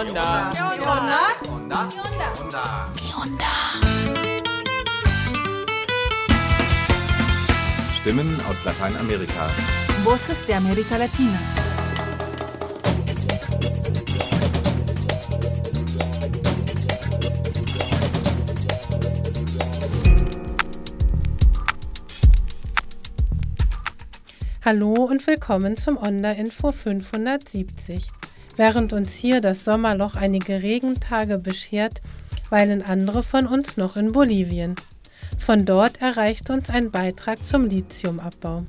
onda? ¿Qué onda? Onda. ¿Qué onda? Stimmen aus Lateinamerika. Voces de América Latina. Hallo und willkommen zum Onda Info 570. Während uns hier das Sommerloch einige Regentage beschert, weilen andere von uns noch in Bolivien. Von dort erreicht uns ein Beitrag zum Lithiumabbau.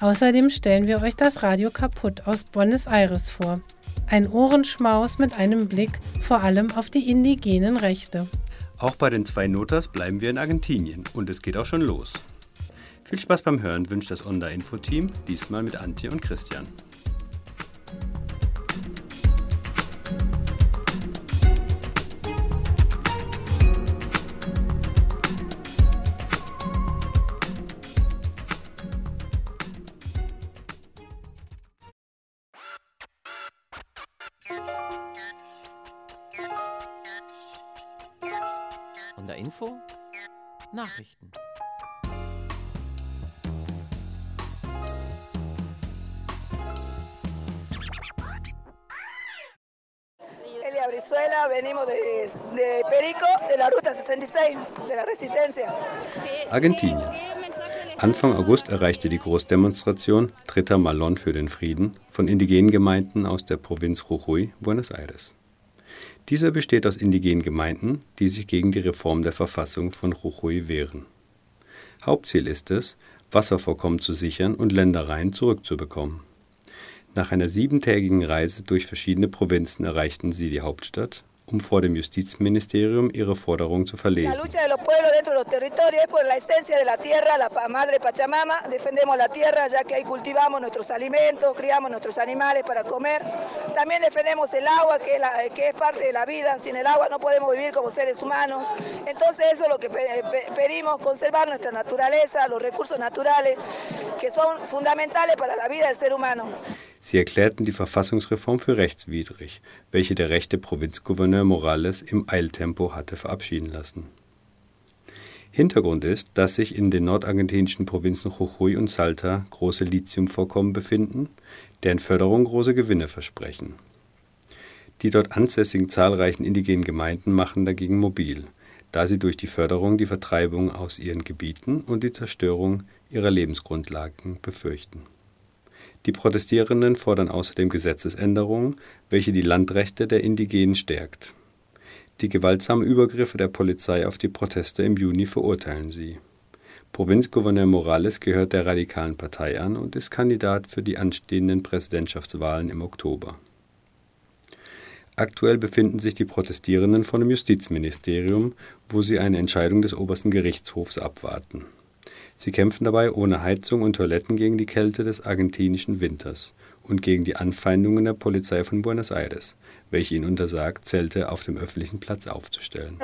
Außerdem stellen wir euch das Radio kaputt aus Buenos Aires vor. Ein Ohrenschmaus mit einem Blick vor allem auf die indigenen Rechte. Auch bei den zwei Notas bleiben wir in Argentinien und es geht auch schon los. Viel Spaß beim Hören wünscht das Onda Info Team, diesmal mit Antje und Christian. Argentinien. Anfang August erreichte die Großdemonstration Dritter Malon für den Frieden von indigenen Gemeinden aus der Provinz Jujuy, Buenos Aires. Dieser besteht aus indigenen Gemeinden, die sich gegen die Reform der Verfassung von Jujuy wehren. Hauptziel ist es, Wasservorkommen zu sichern und Ländereien zurückzubekommen. Nach einer siebentägigen Reise durch verschiedene Provinzen erreichten sie die Hauptstadt, um vor dem Justizministerium ihre Forderung zu La verlesen. lucha de los pueblos dentro de los territorios es por la esencia de la tierra, la madre Pachamama. Defendemos la tierra ya que ahí cultivamos nuestros alimentos, criamos nuestros animales para comer. También defendemos el agua, que es, la- que es parte de la vida. Sin el agua no podemos vivir como seres humanos. Entonces eso es lo que pe- pe- pedimos, conservar nuestra naturaleza, los recursos naturales, que son fundamentales para la vida del ser humano. Sie erklärten die Verfassungsreform für rechtswidrig, welche der rechte Provinzgouverneur Morales im Eiltempo hatte verabschieden lassen. Hintergrund ist, dass sich in den nordargentinischen Provinzen Jujuy und Salta große Lithiumvorkommen befinden, deren Förderung große Gewinne versprechen. Die dort ansässigen zahlreichen indigenen Gemeinden machen dagegen mobil, da sie durch die Förderung die Vertreibung aus ihren Gebieten und die Zerstörung ihrer Lebensgrundlagen befürchten. Die Protestierenden fordern außerdem Gesetzesänderungen, welche die Landrechte der Indigenen stärkt. Die gewaltsamen Übergriffe der Polizei auf die Proteste im Juni verurteilen sie. Provinzgouverneur Morales gehört der radikalen Partei an und ist Kandidat für die anstehenden Präsidentschaftswahlen im Oktober. Aktuell befinden sich die Protestierenden vor dem Justizministerium, wo sie eine Entscheidung des obersten Gerichtshofs abwarten. Sie kämpfen dabei ohne Heizung und Toiletten gegen die Kälte des argentinischen Winters und gegen die Anfeindungen der Polizei von Buenos Aires, welche ihnen untersagt, Zelte auf dem öffentlichen Platz aufzustellen.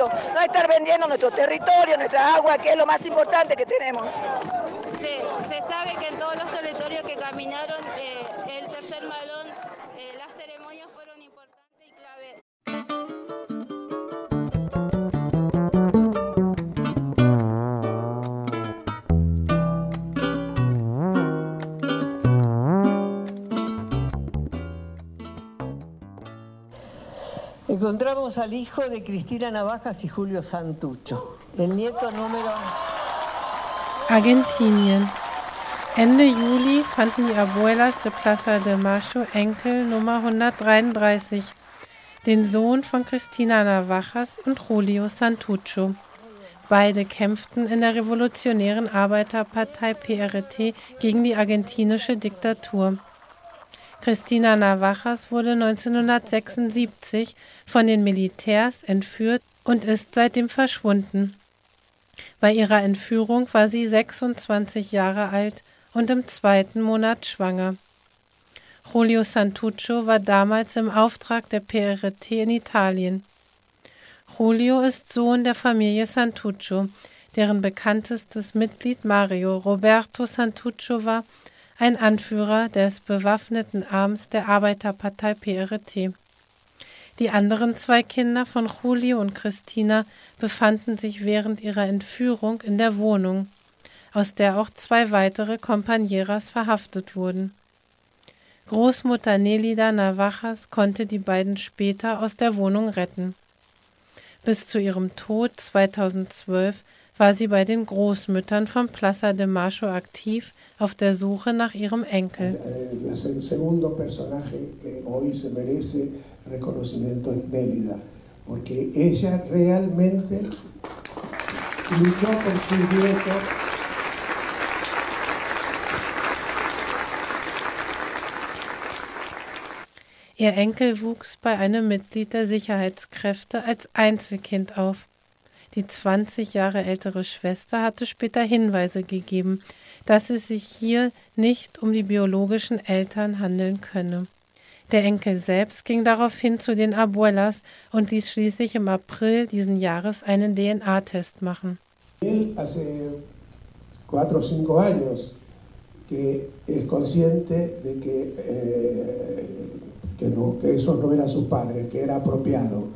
Se sabe que en todos los territorios que caminaron eh, el tercer malón, Encontramos al hijo de Cristina Navajas y Julio Santucho, el nieto número... Argentinien. Ende Juli fanden die Abuelas de Plaza de Mayo Enkel Nummer 133, den Sohn von Cristina Navajas und Julio Santucho. Beide kämpften in der revolutionären Arbeiterpartei PRT gegen die argentinische Diktatur. Cristina Navajas wurde 1976 von den Militärs entführt und ist seitdem verschwunden. Bei ihrer Entführung war sie 26 Jahre alt und im zweiten Monat schwanger. Julio Santucho war damals im Auftrag der PRT in Italien. Julio ist Sohn der Familie Santucho, deren bekanntestes Mitglied Mario Roberto Santucho war, ein Anführer des bewaffneten Arms der Arbeiterpartei PRT. Die anderen zwei Kinder von Julio und Christina befanden sich während ihrer Entführung in der Wohnung, aus der auch zwei weitere Compañeras verhaftet wurden. Großmutter Nelida Navajas konnte die beiden später aus der Wohnung retten. Bis zu ihrem Tod 2012 war sie bei den Großmüttern von Plaza de Mayo aktiv auf der Suche nach ihrem Enkel. reconocimiento es Mélida, porque ella realmente luchó por su nieto. Ihr Enkel wuchs bei einem Mitglied der Sicherheitskräfte als Einzelkind auf. Die 20 Jahre ältere Schwester hatte später Hinweise gegeben, dass es sich hier nicht um die biologischen Eltern handeln könne. Der Enkel selbst ging daraufhin zu den Abuelas und ließ schließlich im April diesen Jahres einen DNA-Test machen. Hace cuatro o cinco años que es consciente de que, eh, que, no, que eso no era su padre, que era apropiado.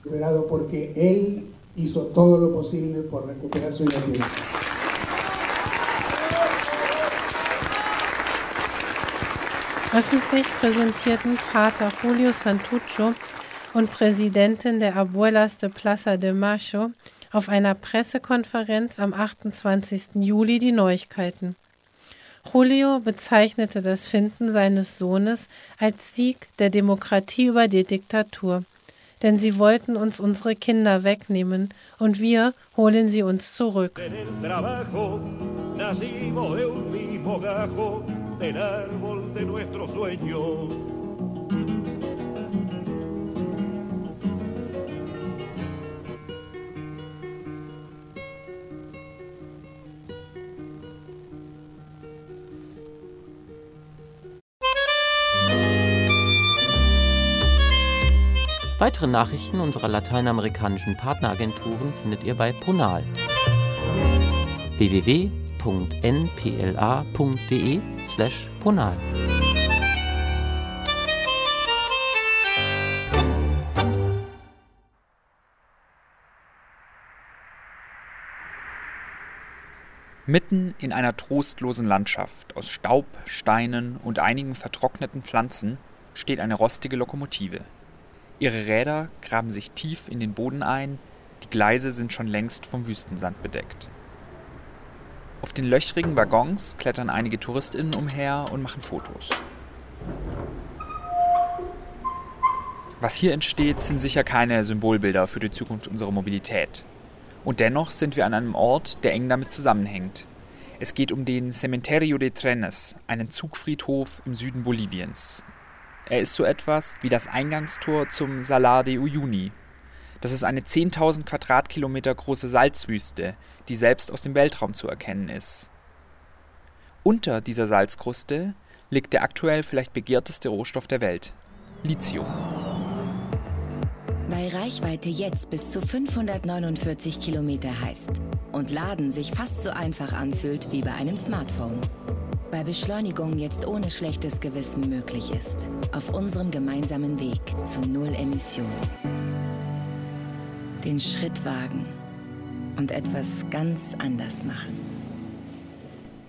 Apropiado porque él hizo todo lo posible por recuperar su identidad. Öffentlich präsentierten Vater Julio Santuccio und Präsidentin der Abuelas de Plaza de Mayo auf einer Pressekonferenz am 28. Juli die Neuigkeiten. Julio bezeichnete das Finden seines Sohnes als Sieg der Demokratie über die Diktatur. Denn sie wollten uns unsere Kinder wegnehmen und wir holen sie uns zurück. Weitere Nachrichten unserer lateinamerikanischen Partneragenturen findet ihr bei Ponal www.npla.de slash ponal. Mitten in einer trostlosen Landschaft aus Staub, Steinen und einigen vertrockneten Pflanzen steht eine rostige Lokomotive. Ihre Räder graben sich tief in den Boden ein, die Gleise sind schon längst vom Wüstensand bedeckt. Auf den löchrigen Waggons klettern einige TouristInnen umher und machen Fotos. Was hier entsteht, sind sicher keine Symbolbilder für die Zukunft unserer Mobilität. Und dennoch sind wir an einem Ort, der eng damit zusammenhängt. Es geht um den Cementerio de Trenes, einen Zugfriedhof im Süden Boliviens. Er ist so etwas wie das Eingangstor zum Salar de Uyuni. Das ist eine 10.000 Quadratkilometer große Salzwüste, die selbst aus dem Weltraum zu erkennen ist. Unter dieser Salzkruste liegt der aktuell vielleicht begehrteste Rohstoff der Welt, Lithium. Weil Reichweite jetzt bis zu 549 Kilometer heißt und Laden sich fast so einfach anfühlt wie bei einem Smartphone. Weil Beschleunigung jetzt ohne schlechtes Gewissen möglich ist. Auf unserem gemeinsamen Weg zu Null Emissionen. Den Schritt wagen und etwas ganz anders machen.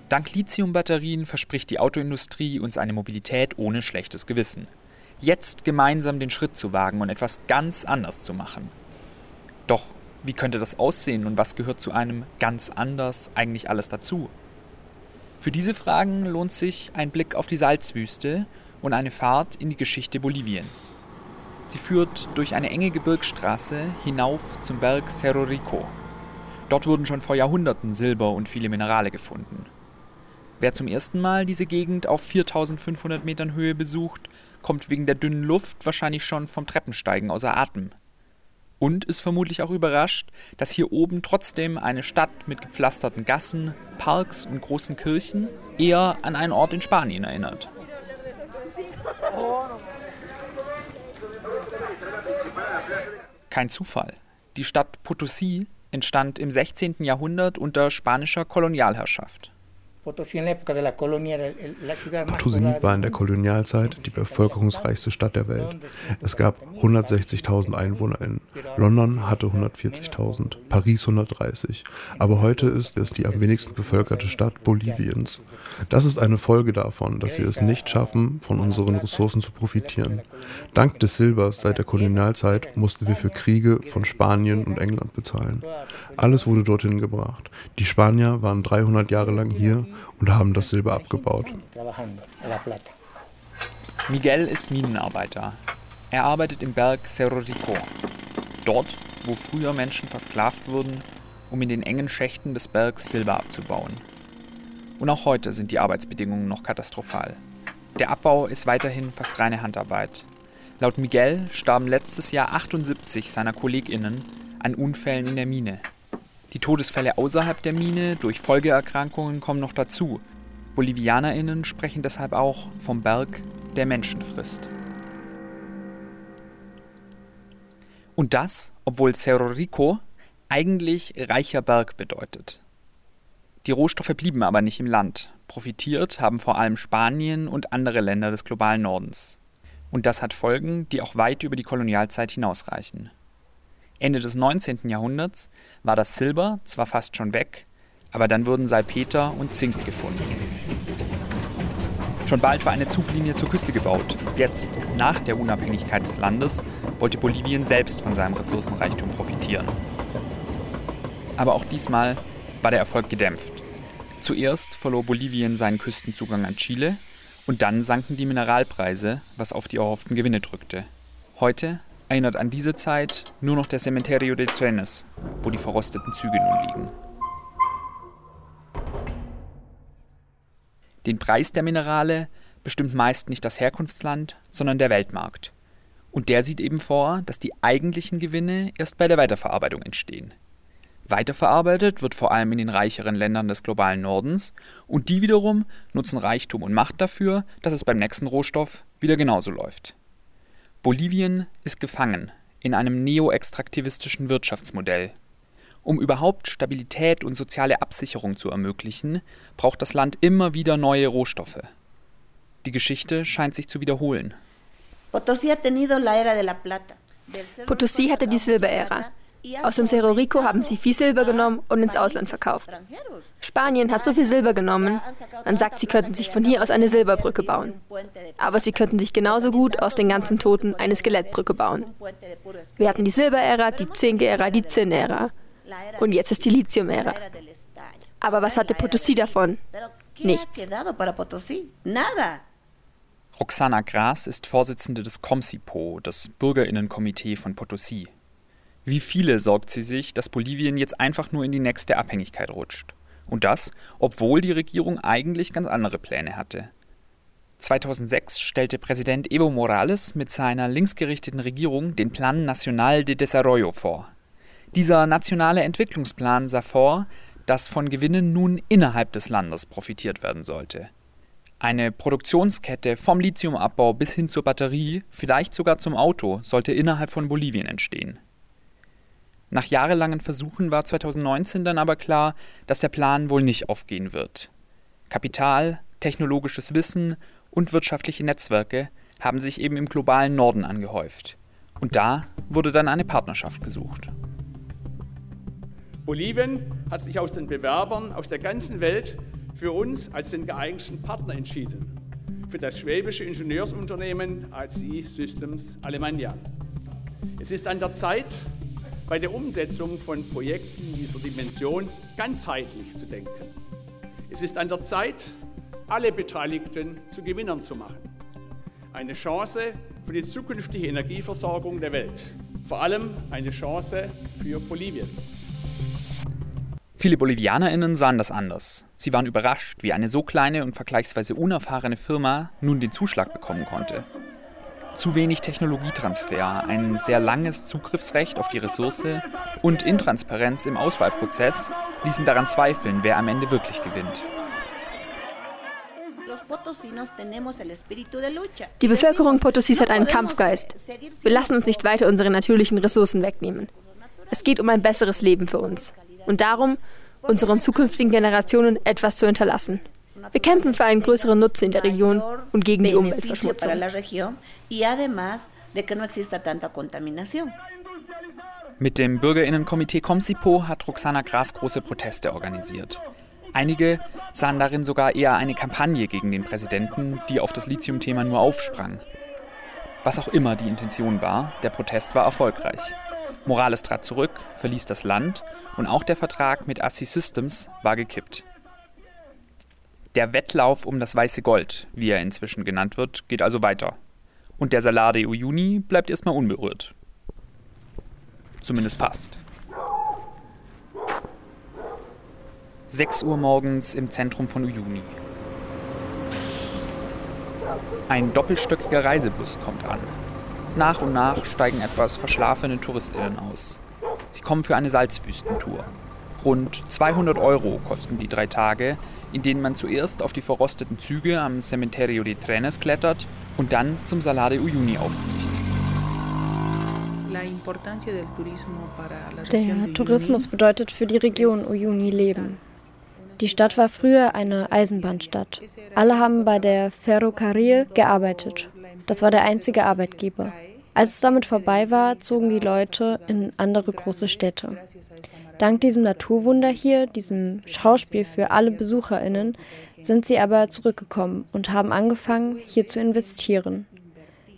Dank Lithiumbatterien verspricht die Autoindustrie uns eine Mobilität ohne schlechtes Gewissen. Jetzt gemeinsam den Schritt zu wagen und etwas ganz anders zu machen. Doch wie könnte das aussehen und was gehört zu einem ganz anders eigentlich alles dazu? Für diese Fragen lohnt sich ein Blick auf die Salzwüste und eine Fahrt in die Geschichte Boliviens. Sie führt durch eine enge Gebirgsstraße hinauf zum Berg Cerro Rico. Dort wurden schon vor Jahrhunderten Silber und viele Minerale gefunden. Wer zum ersten Mal diese Gegend auf 4500 Metern Höhe besucht, kommt wegen der dünnen Luft wahrscheinlich schon vom Treppensteigen außer Atem. Und ist vermutlich auch überrascht, dass hier oben trotzdem eine Stadt mit gepflasterten Gassen, Parks und großen Kirchen eher an einen Ort in Spanien erinnert. Kein Zufall. Die Stadt Potosí entstand im 16. Jahrhundert unter spanischer Kolonialherrschaft. Potosí war in der Kolonialzeit die bevölkerungsreichste Stadt der Welt. Es gab 160.000 EinwohnerInnen. London hatte 140.000, Paris 130. Aber heute ist es die am wenigsten bevölkerte Stadt Boliviens. Das ist eine Folge davon, dass wir es nicht schaffen, von unseren Ressourcen zu profitieren. Dank des Silbers seit der Kolonialzeit mussten wir für Kriege von Spanien und England bezahlen. Alles wurde dorthin gebracht. Die Spanier waren 300 Jahre lang hier und haben das Silber abgebaut. Miguel ist Minenarbeiter. Er arbeitet im Berg Cerro Rico. Dort, wo früher Menschen versklavt wurden, um in den engen Schächten des Bergs Silber abzubauen. Und auch heute sind die Arbeitsbedingungen noch katastrophal. Der Abbau ist weiterhin fast reine Handarbeit. Laut Miguel starben letztes Jahr 78 seiner KollegInnen an Unfällen in der Mine. Die Todesfälle außerhalb der Mine durch Folgeerkrankungen kommen noch dazu. BolivianerInnen sprechen deshalb auch vom Berg, der Menschen frisst. Und das, obwohl Cerro Rico eigentlich reicher Berg bedeutet. Die Rohstoffe blieben aber nicht im Land. Profitiert haben vor allem Spanien und andere Länder des globalen Nordens. Und das hat Folgen, die auch weit über die Kolonialzeit hinausreichen. Ende des 19. Jahrhunderts war das Silber zwar fast schon weg, aber dann wurden Salpeter und Zink gefunden. Schon bald war eine Zuglinie zur Küste gebaut. Jetzt, nach der Unabhängigkeit des Landes, wollte Bolivien selbst von seinem Ressourcenreichtum profitieren. Aber auch diesmal war der Erfolg gedämpft. Zuerst verlor Bolivien seinen Küstenzugang an Chile und dann sanken die Mineralpreise, was auf die erhofften Gewinne drückte. Heute erinnert an diese Zeit nur noch der Cementerio de Trenes, wo die verrosteten Züge nun liegen. Den Preis der Minerale bestimmt meist nicht das Herkunftsland, sondern der Weltmarkt. Und der sieht eben vor, dass die eigentlichen Gewinne erst bei der Weiterverarbeitung entstehen. Weiterverarbeitet wird vor allem in den reicheren Ländern des globalen Nordens und die wiederum nutzen Reichtum und Macht dafür, dass es beim nächsten Rohstoff wieder genauso läuft. Bolivien ist gefangen in einem neoextraktivistischen Wirtschaftsmodell. Um überhaupt Stabilität und soziale Absicherung zu ermöglichen, braucht das Land immer wieder neue Rohstoffe. Die Geschichte scheint sich zu wiederholen. Potosí hatte die Silberära. Aus dem Cerro Rico haben sie viel Silber genommen und ins Ausland verkauft. Spanien hat so viel Silber genommen, man sagt, sie könnten sich von hier aus eine Silberbrücke bauen. Aber sie könnten sich genauso gut aus den ganzen Toten eine Skelettbrücke bauen. Wir hatten die Silberära, die Zinkära, die Zinnära. Und jetzt ist die Lithiumära. Aber was hatte Potosí davon? Nichts. Roxana Gras ist Vorsitzende des COMSIPO, das Bürgerinnenkomitee von Potosí. Wie viele sorgt sie sich, dass Bolivien jetzt einfach nur in die nächste Abhängigkeit rutscht? Und das, obwohl die Regierung eigentlich ganz andere Pläne hatte. 2006 stellte Präsident Evo Morales mit seiner linksgerichteten Regierung den Plan Nacional de Desarrollo vor. Dieser nationale Entwicklungsplan sah vor, dass von Gewinnen nun innerhalb des Landes profitiert werden sollte. Eine Produktionskette vom Lithiumabbau bis hin zur Batterie, vielleicht sogar zum Auto, sollte innerhalb von Bolivien entstehen. Nach jahrelangen Versuchen war 2019 dann aber klar, dass der Plan wohl nicht aufgehen wird. Kapital, technologisches Wissen und wirtschaftliche Netzwerke haben sich eben im globalen Norden angehäuft. Und da wurde dann eine Partnerschaft gesucht. Bolivien hat sich aus den Bewerbern aus der ganzen Welt für uns als den geeigneten Partner entschieden. Für das schwäbische Ingenieursunternehmen ACI Systems Alemannia. Es ist an der Zeit, bei der Umsetzung von Projekten dieser Dimension ganzheitlich zu denken. Es ist an der Zeit, alle Beteiligten zu Gewinnern zu machen. Eine Chance für die zukünftige Energieversorgung der Welt. Vor allem eine Chance für Bolivien. Viele BolivianerInnen sahen das anders. Sie waren überrascht, wie eine so kleine und vergleichsweise unerfahrene Firma nun den Zuschlag bekommen konnte zu wenig Technologietransfer, ein sehr langes Zugriffsrecht auf die Ressource und Intransparenz im Auswahlprozess ließen daran zweifeln, wer am Ende wirklich gewinnt. Die Bevölkerung Potosís hat einen Kampfgeist. Wir lassen uns nicht weiter unsere natürlichen Ressourcen wegnehmen. Es geht um ein besseres Leben für uns und darum, unseren zukünftigen Generationen etwas zu hinterlassen. Wir kämpfen für einen größeren Nutzen in der Region und gegen die Umweltverschmutzung. Mit dem Bürgerinnenkomitee Comsipo hat Roxana Gras große Proteste organisiert. Einige sahen darin sogar eher eine Kampagne gegen den Präsidenten, die auf das Lithium-Thema nur aufsprang. Was auch immer die Intention war, der Protest war erfolgreich. Morales trat zurück, verließ das Land und auch der Vertrag mit Assi Systems war gekippt. Der Wettlauf um das weiße Gold, wie er inzwischen genannt wird, geht also weiter. Und der Salar de Uyuni bleibt erstmal unberührt. Zumindest fast. 6 Uhr morgens im Zentrum von Uyuni. Ein doppelstöckiger Reisebus kommt an. Nach und nach steigen etwas verschlafene Touristinnen aus. Sie kommen für eine Salzwüstentour. Rund 200 Euro kosten die drei Tage, in denen man zuerst auf die verrosteten Züge am Cementerio de Trenes klettert und dann zum Salar de Uyuni aufbricht. Der Tourismus bedeutet für die Region Uyuni Leben. Die Stadt war früher eine Eisenbahnstadt. Alle haben bei der Ferrocarril gearbeitet. Das war der einzige Arbeitgeber. Als es damit vorbei war, zogen die Leute in andere große Städte. Dank diesem Naturwunder hier, diesem Schauspiel für alle Besucherinnen, sind sie aber zurückgekommen und haben angefangen, hier zu investieren.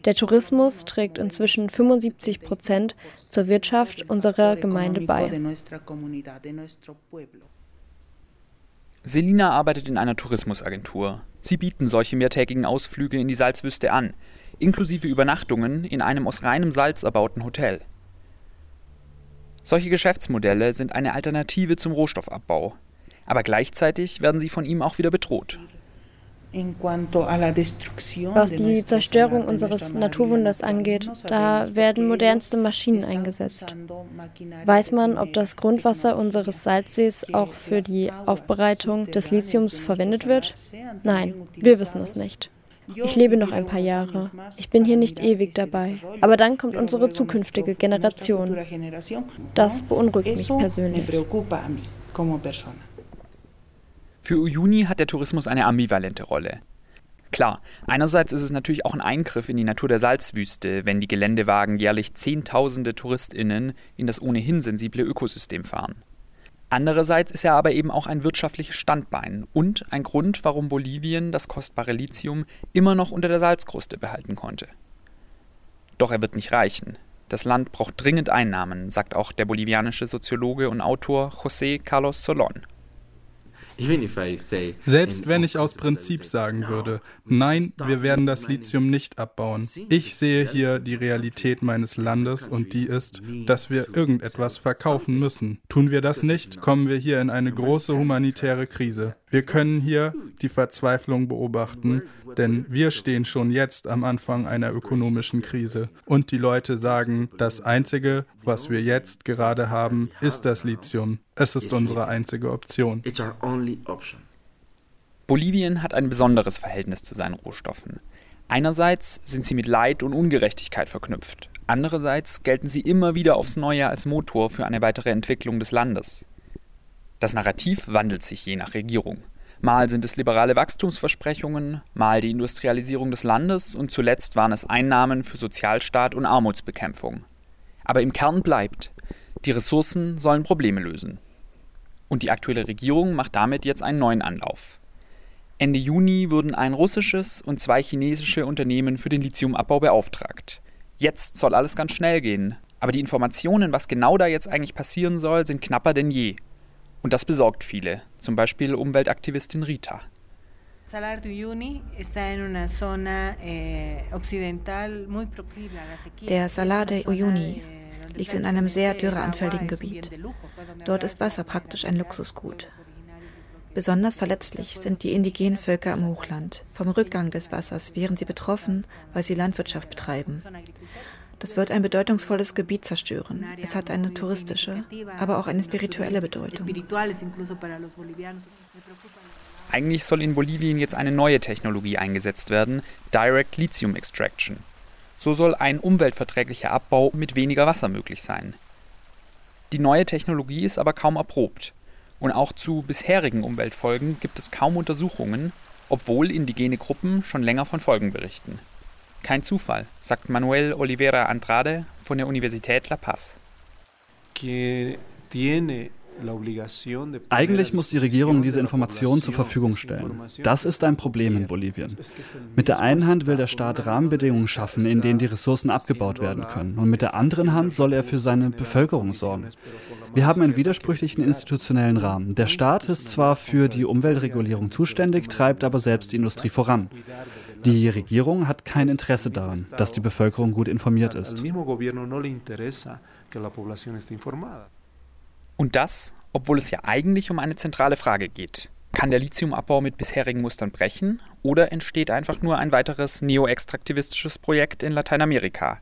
Der Tourismus trägt inzwischen 75 Prozent zur Wirtschaft unserer Gemeinde bei. Selina arbeitet in einer Tourismusagentur. Sie bieten solche mehrtägigen Ausflüge in die Salzwüste an, inklusive Übernachtungen in einem aus reinem Salz erbauten Hotel. Solche Geschäftsmodelle sind eine Alternative zum Rohstoffabbau, aber gleichzeitig werden sie von ihm auch wieder bedroht. Was die Zerstörung unseres Naturwunders angeht, da werden modernste Maschinen eingesetzt. Weiß man, ob das Grundwasser unseres Salzsees auch für die Aufbereitung des Lithiums verwendet wird? Nein, wir wissen es nicht. Ich lebe noch ein paar Jahre. Ich bin hier nicht ewig dabei. Aber dann kommt unsere zukünftige Generation. Das beunruhigt mich persönlich. Für Uyuni hat der Tourismus eine ambivalente Rolle. Klar, einerseits ist es natürlich auch ein Eingriff in die Natur der Salzwüste, wenn die Geländewagen jährlich Zehntausende TouristInnen in das ohnehin sensible Ökosystem fahren. Andererseits ist er aber eben auch ein wirtschaftliches Standbein und ein Grund, warum Bolivien das kostbare Lithium immer noch unter der Salzkruste behalten konnte. Doch er wird nicht reichen. Das Land braucht dringend Einnahmen, sagt auch der bolivianische Soziologe und Autor José Carlos Solón. Selbst wenn ich aus Prinzip sagen würde, nein, wir werden das Lithium nicht abbauen. Ich sehe hier die Realität meines Landes und die ist, dass wir irgendetwas verkaufen müssen. Tun wir das nicht, kommen wir hier in eine große humanitäre Krise. Wir können hier die Verzweiflung beobachten, denn wir stehen schon jetzt am Anfang einer ökonomischen Krise. Und die Leute sagen, das Einzige, was wir jetzt gerade haben, ist das Lithium. Es ist unsere einzige Option. Bolivien hat ein besonderes Verhältnis zu seinen Rohstoffen. Einerseits sind sie mit Leid und Ungerechtigkeit verknüpft. Andererseits gelten sie immer wieder aufs Neue als Motor für eine weitere Entwicklung des Landes. Das Narrativ wandelt sich je nach Regierung. Mal sind es liberale Wachstumsversprechungen, mal die Industrialisierung des Landes und zuletzt waren es Einnahmen für Sozialstaat und Armutsbekämpfung. Aber im Kern bleibt, die Ressourcen sollen Probleme lösen. Und die aktuelle Regierung macht damit jetzt einen neuen Anlauf. Ende Juni wurden ein russisches und zwei chinesische Unternehmen für den Lithiumabbau beauftragt. Jetzt soll alles ganz schnell gehen, aber die Informationen, was genau da jetzt eigentlich passieren soll, sind knapper denn je. Und das besorgt viele, zum Beispiel Umweltaktivistin Rita. Der Salar de Uyuni liegt in einem sehr dürreanfälligen Gebiet. Dort ist Wasser praktisch ein Luxusgut. Besonders verletzlich sind die indigenen Völker im Hochland. Vom Rückgang des Wassers wären sie betroffen, weil sie Landwirtschaft betreiben. Das wird ein bedeutungsvolles Gebiet zerstören. Es hat eine touristische, aber auch eine spirituelle Bedeutung. Eigentlich soll in Bolivien jetzt eine neue Technologie eingesetzt werden, Direct Lithium Extraction. So soll ein umweltverträglicher Abbau mit weniger Wasser möglich sein. Die neue Technologie ist aber kaum erprobt. Und auch zu bisherigen Umweltfolgen gibt es kaum Untersuchungen, obwohl indigene Gruppen schon länger von Folgen berichten. Kein Zufall, sagt Manuel Oliveira Andrade von der Universität La Paz. Eigentlich muss die Regierung diese Informationen zur Verfügung stellen. Das ist ein Problem in Bolivien. Mit der einen Hand will der Staat Rahmenbedingungen schaffen, in denen die Ressourcen abgebaut werden können. Und mit der anderen Hand soll er für seine Bevölkerung sorgen. Wir haben einen widersprüchlichen institutionellen Rahmen. Der Staat ist zwar für die Umweltregulierung zuständig, treibt aber selbst die Industrie voran. Die Regierung hat kein Interesse daran, dass die Bevölkerung gut informiert ist. Und das, obwohl es ja eigentlich um eine zentrale Frage geht. Kann der Lithiumabbau mit bisherigen Mustern brechen oder entsteht einfach nur ein weiteres neoextraktivistisches Projekt in Lateinamerika?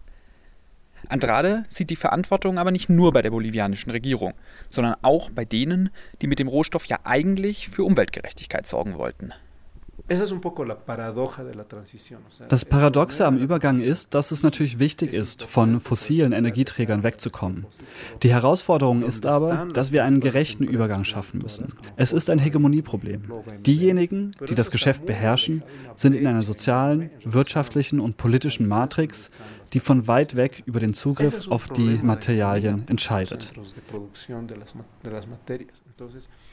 Andrade sieht die Verantwortung aber nicht nur bei der bolivianischen Regierung, sondern auch bei denen, die mit dem Rohstoff ja eigentlich für Umweltgerechtigkeit sorgen wollten. Das Paradoxe am Übergang ist, dass es natürlich wichtig ist, von fossilen Energieträgern wegzukommen. Die Herausforderung ist aber, dass wir einen gerechten Übergang schaffen müssen. Es ist ein Hegemonieproblem. Diejenigen, die das Geschäft beherrschen, sind in einer sozialen, wirtschaftlichen und politischen Matrix, die von weit weg über den Zugriff auf die Materialien entscheidet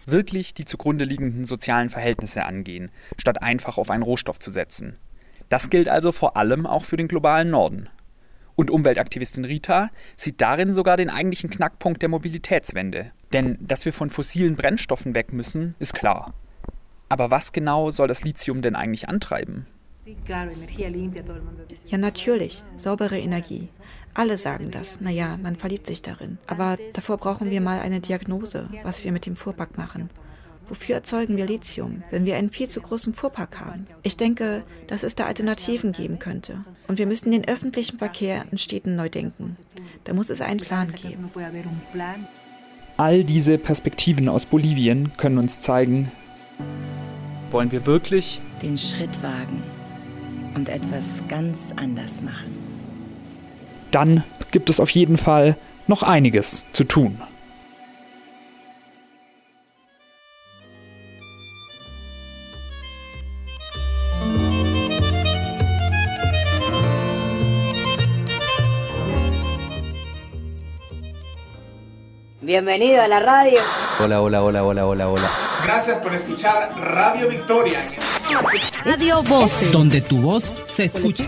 wirklich die zugrunde liegenden sozialen Verhältnisse angehen, statt einfach auf einen Rohstoff zu setzen. Das gilt also vor allem auch für den globalen Norden. Und Umweltaktivistin Rita sieht darin sogar den eigentlichen Knackpunkt der Mobilitätswende. Denn dass wir von fossilen Brennstoffen weg müssen, ist klar. Aber was genau soll das Lithium denn eigentlich antreiben? Ja, natürlich. Saubere Energie. Alle sagen das. Naja, man verliebt sich darin. Aber davor brauchen wir mal eine Diagnose, was wir mit dem Fuhrpark machen. Wofür erzeugen wir Lithium, wenn wir einen viel zu großen Fuhrpark haben? Ich denke, dass es da Alternativen geben könnte. Und wir müssen den öffentlichen Verkehr in Städten neu denken. Da muss es einen Plan geben. All diese Perspektiven aus Bolivien können uns zeigen, wollen wir wirklich den Schritt wagen und etwas ganz anders machen dann gibt es auf jeden Fall noch einiges zu tun. Bienvenido a la radio. Hola, hola, hola, hola, hola, hola. Gracias por escuchar Radio Victoria. Radio Voz. Donde tu voz se escucha.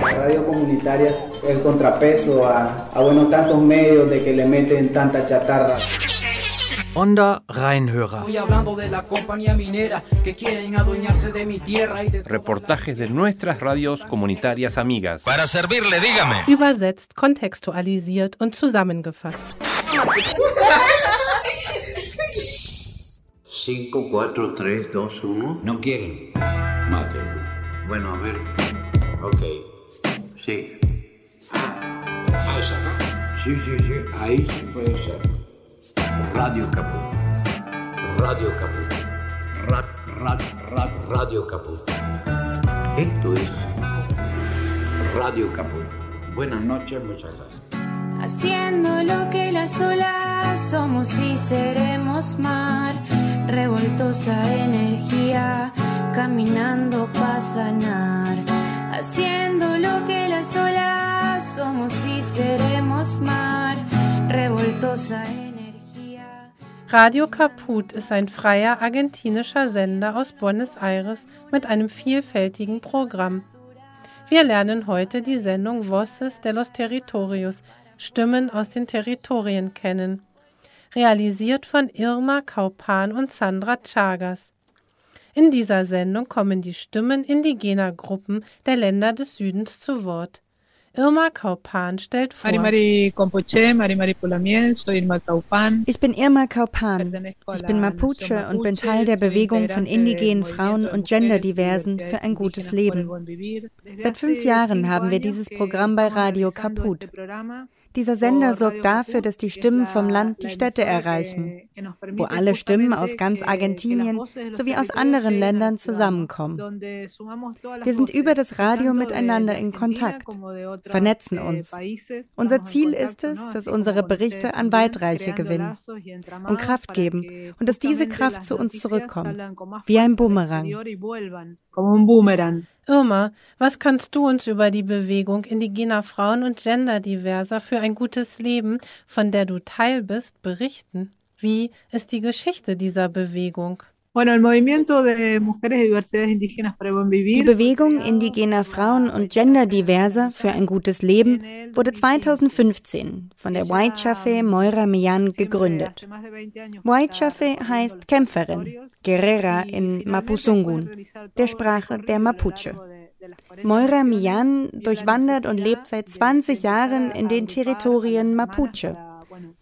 Radio comunitaria, el contrapeso a, a bueno, tantos medios de que le meten tanta chatarra. Onda Rheinhörer. Reportajes de nuestras radios comunitarias amigas. Para servirle, dígame. Übersetzt, kontextualisiert und zusammengefasst. 5, 4, 3, 2, 1. No quieren. Mate. Bueno, a ver. Ok. Sí. Ah, esa, ¿no? Sí, sí, sí. Ahí sí puede ser. Radio Caput. Radio Caput. Rad, rad, rad, Radio Caput. Esto es Radio Caput. Buenas noches, muchas gracias. Haciendo lo que las olas somos y seremos mar, revoltosa energía, caminando para sanar. Haciendo lo que las olas somos y seremos mar, revoltosa Energia. Radio Kaput ist ein freier argentinischer Sender aus Buenos Aires mit einem vielfältigen Programm. Wir lernen heute die Sendung Voces de los Territorios, Stimmen aus den Territorien kennen. Realisiert von Irma Kaupan und Sandra Chagas. In dieser Sendung kommen die Stimmen indigener Gruppen der Länder des Südens zu Wort. Irma Kaupan stellt vor. Ich bin Irma Kaupan. Ich bin Mapuche und bin Teil der Bewegung von indigenen Frauen und Genderdiversen für ein gutes Leben. Seit fünf Jahren haben wir dieses Programm bei Radio Kaput. Dieser Sender sorgt dafür, dass die Stimmen vom Land die Städte erreichen, wo alle Stimmen aus ganz Argentinien sowie aus anderen Ländern zusammenkommen. Wir sind über das Radio miteinander in Kontakt, vernetzen uns. Unser Ziel ist es, dass unsere Berichte an Weitreiche gewinnen und Kraft geben und dass diese Kraft zu uns zurückkommt, wie ein Bumerang. Irma, was kannst du uns über die Bewegung indigener Frauen und Genderdiverser für ein gutes Leben, von der du Teil bist, berichten? Wie ist die Geschichte dieser Bewegung? Die Bewegung indigener Frauen und Genderdiverser für ein gutes Leben wurde 2015 von der White Moira Mian gegründet. White heißt Kämpferin, Guerrera in Mapusungun, der Sprache der Mapuche. Moira Mian durchwandert und lebt seit 20 Jahren in den Territorien Mapuche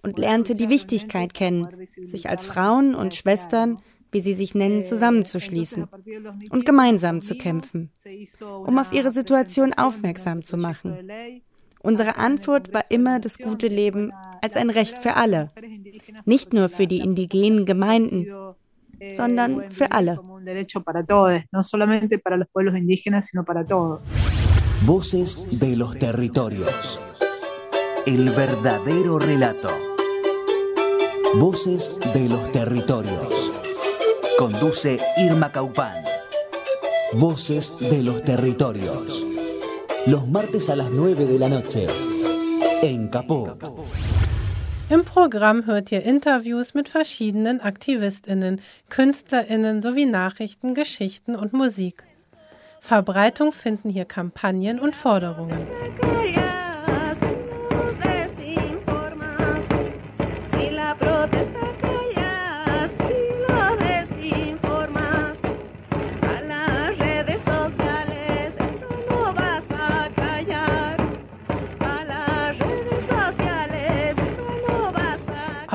und lernte die Wichtigkeit kennen, sich als Frauen und Schwestern wie sie sich nennen, zusammenzuschließen und gemeinsam zu kämpfen, um auf ihre Situation aufmerksam zu machen. Unsere Antwort war immer das gute Leben als ein Recht für alle, nicht nur für die indigenen Gemeinden, sondern für alle. Voces de los territorios. El verdadero relato. Voces de los territorios. Conduce Irma Caupán. Voces de los territorios. Los martes a las 9 de la noche. En Capó. Im Programm hört ihr Interviews mit verschiedenen Aktivistinnen, Künstlerinnen sowie Nachrichten, Geschichten und Musik. Verbreitung finden hier Kampagnen und Forderungen.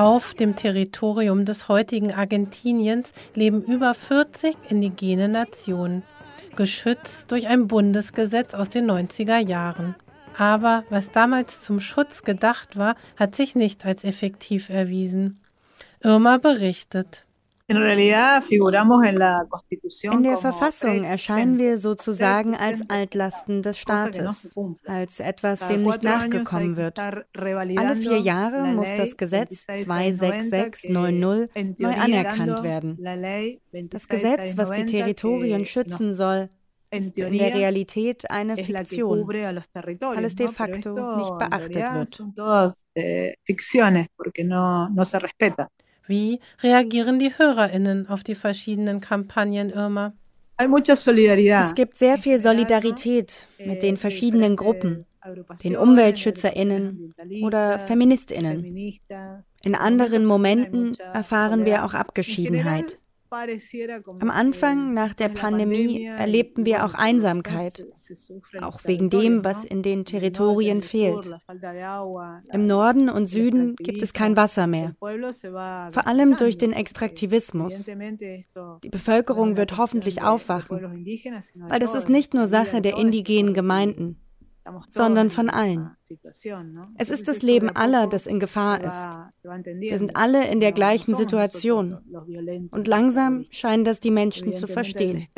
Auf dem Territorium des heutigen Argentiniens leben über 40 indigene Nationen, geschützt durch ein Bundesgesetz aus den 90er Jahren. Aber was damals zum Schutz gedacht war, hat sich nicht als effektiv erwiesen. Irma berichtet. In der Verfassung erscheinen wir sozusagen als Altlasten des Staates, als etwas, dem nicht nachgekommen wird. Alle vier Jahre muss das Gesetz 26690 neu anerkannt werden. Das Gesetz, was die Territorien schützen soll, ist in der Realität eine Fiktion, weil es de facto nicht beachtet wird. Wie reagieren die HörerInnen auf die verschiedenen Kampagnen, Irma? Es gibt sehr viel Solidarität mit den verschiedenen Gruppen, den UmweltschützerInnen oder FeministInnen. In anderen Momenten erfahren wir auch Abgeschiedenheit. Am Anfang nach der Pandemie erlebten wir auch Einsamkeit, auch wegen dem, was in den Territorien fehlt. Im Norden und Süden gibt es kein Wasser mehr, vor allem durch den Extraktivismus. Die Bevölkerung wird hoffentlich aufwachen, weil das ist nicht nur Sache der indigenen Gemeinden sondern von allen. Es ist das Leben aller, das in Gefahr ist. Wir sind alle in der gleichen Situation. Und langsam scheinen das die Menschen zu verstehen.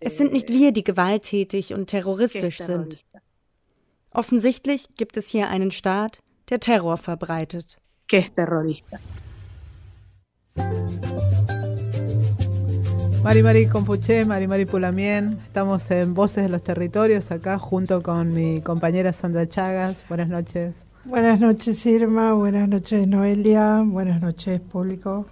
Es sind nicht wir, die gewalttätig und terroristisch sind. Offensichtlich gibt es hier einen Staat, der Terror verbreitet. Que es terrorista. Mari Mari Compuché, Mari Mari Pulamien, estamos en Voces de los Territorios acá junto con mi compañera Sandra Chagas. Buenas noches. Buenas noches Irma, buenas noches Noelia, buenas noches público.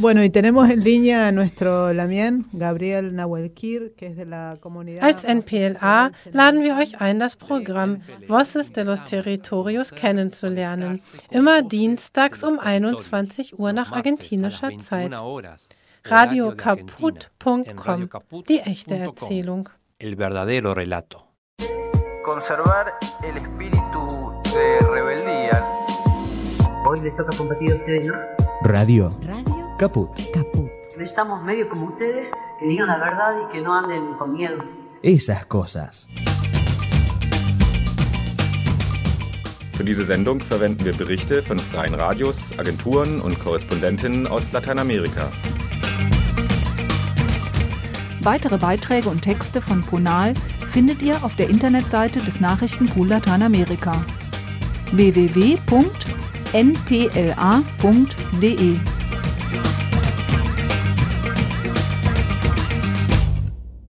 Bueno, y tenemos en línea a nuestro Lamien, Gabriel Nahuelkir, que es de la comunidad. Als NPLA laden wir euch ein, das Programm Voces de los Territorios kennenzulernen. Immer dienstags um 21 Uhr nach argentinischer Zeit radiokaput.com. Die echte Erzählung. El verdadero relato. Conservar el espíritu de rebeldía. Hoy les toca combatir a ustedes, ¿no? Radio. Radio. Caput. Caput. Necesitamos medios como ustedes que digan la verdad y que no anden con miedo. Esas cosas. Für diese Sendung verwenden wir Berichte von freien Radios, Agenturen und Korrespondentinnen aus Lateinamerika. Weitere Beiträge und Texte von Ponal findet ihr auf der Internetseite des Nachrichtenpool Lateinamerika www.npla.de